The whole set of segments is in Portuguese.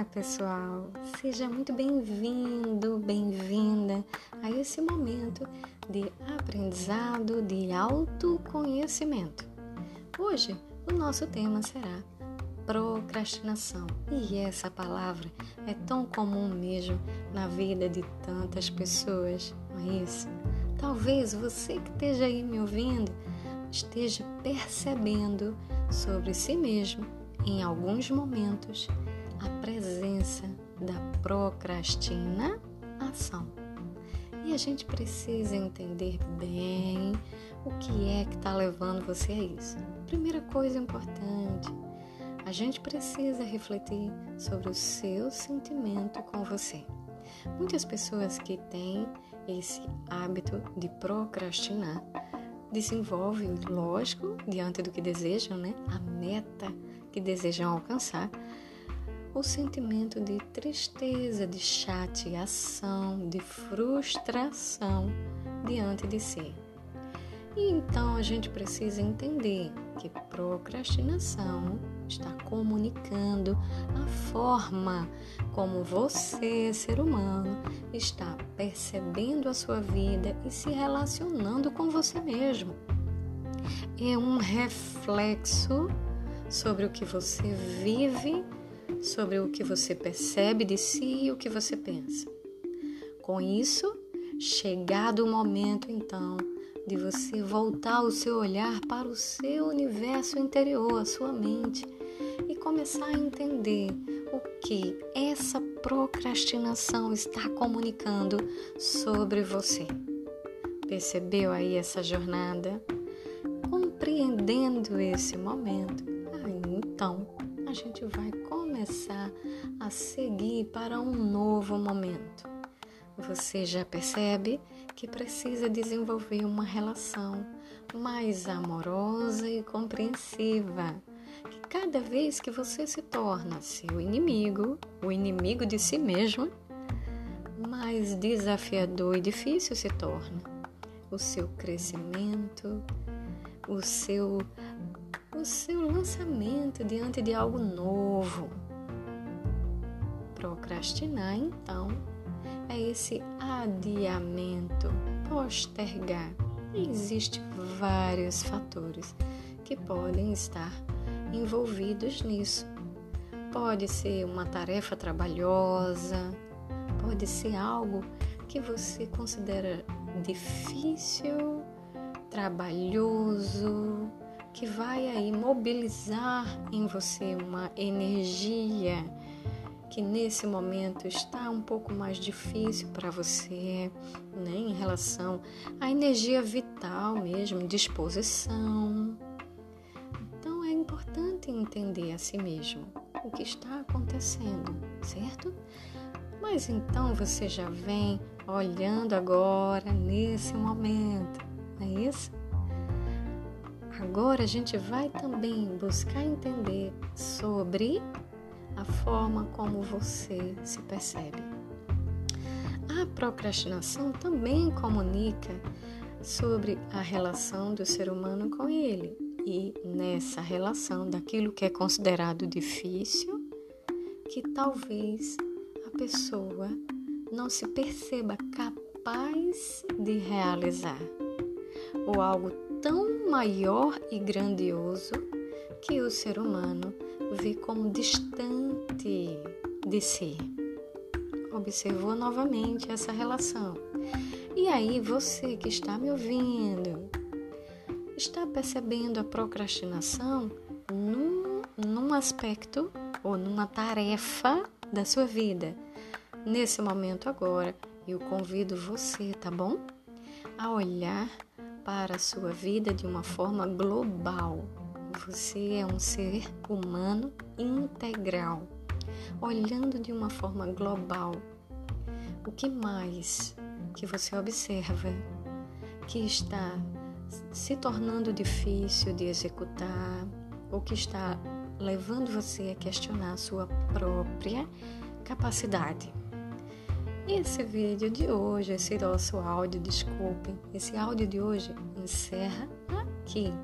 Olá, pessoal! Seja muito bem-vindo, bem-vinda a esse momento de aprendizado, de autoconhecimento. Hoje, o nosso tema será procrastinação. E essa palavra é tão comum mesmo na vida de tantas pessoas, não é isso? Talvez você que esteja aí me ouvindo esteja percebendo sobre si mesmo em alguns momentos a presença da procrastinação. E a gente precisa entender bem o que é que está levando você a isso. Primeira coisa importante, a gente precisa refletir sobre o seu sentimento com você. Muitas pessoas que têm esse hábito de procrastinar desenvolvem, lógico, diante do que desejam, né? A meta que desejam alcançar, o sentimento de tristeza, de chateação, de frustração diante de si. E então a gente precisa entender que procrastinação está comunicando a forma como você, ser humano, está percebendo a sua vida e se relacionando com você mesmo. É um reflexo sobre o que você vive, sobre o que você percebe de si e o que você pensa. Com isso, chegado o momento então de você voltar o seu olhar para o seu universo interior, a sua mente, e começar a entender o que essa procrastinação está comunicando sobre você. Percebeu aí essa jornada? Compreendendo esse momento, então a gente vai começar a seguir para um novo momento. Você já percebe que precisa desenvolver uma relação mais amorosa e compreensiva. Que cada vez que você se torna seu inimigo, o inimigo de si mesmo, mais desafiador e difícil se torna o seu crescimento, o seu o seu lançamento diante de algo novo. Procrastinar, então, é esse adiamento, postergar. Existem vários fatores que podem estar envolvidos nisso. Pode ser uma tarefa trabalhosa, pode ser algo que você considera difícil, trabalhoso, que vai aí mobilizar em você uma energia que nesse momento está um pouco mais difícil para você, né, em relação à energia vital mesmo, disposição. Então é importante entender a si mesmo o que está acontecendo, certo? Mas então você já vem olhando agora nesse momento, não é isso? Agora a gente vai também buscar entender sobre a forma como você se percebe. A procrastinação também comunica sobre a relação do ser humano com ele e nessa relação daquilo que é considerado difícil, que talvez a pessoa não se perceba capaz de realizar, ou algo tão maior e grandioso que o ser humano vê como distante de si. Observou novamente essa relação. E aí, você que está me ouvindo, está percebendo a procrastinação num, num aspecto ou numa tarefa da sua vida. Nesse momento agora, eu convido você, tá bom? A olhar para a sua vida de uma forma global. Você é um ser humano integral, olhando de uma forma global. O que mais que você observa que está se tornando difícil de executar ou que está levando você a questionar a sua própria capacidade? Esse vídeo de hoje, esse nosso áudio, desculpem, esse áudio de hoje encerra aqui,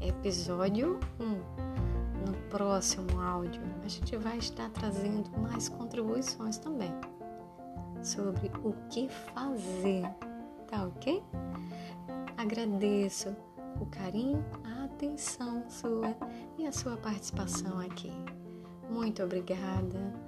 episódio 1. No próximo áudio a gente vai estar trazendo mais contribuições também sobre o que fazer, tá ok? Agradeço o carinho, a atenção sua e a sua participação aqui. Muito obrigada.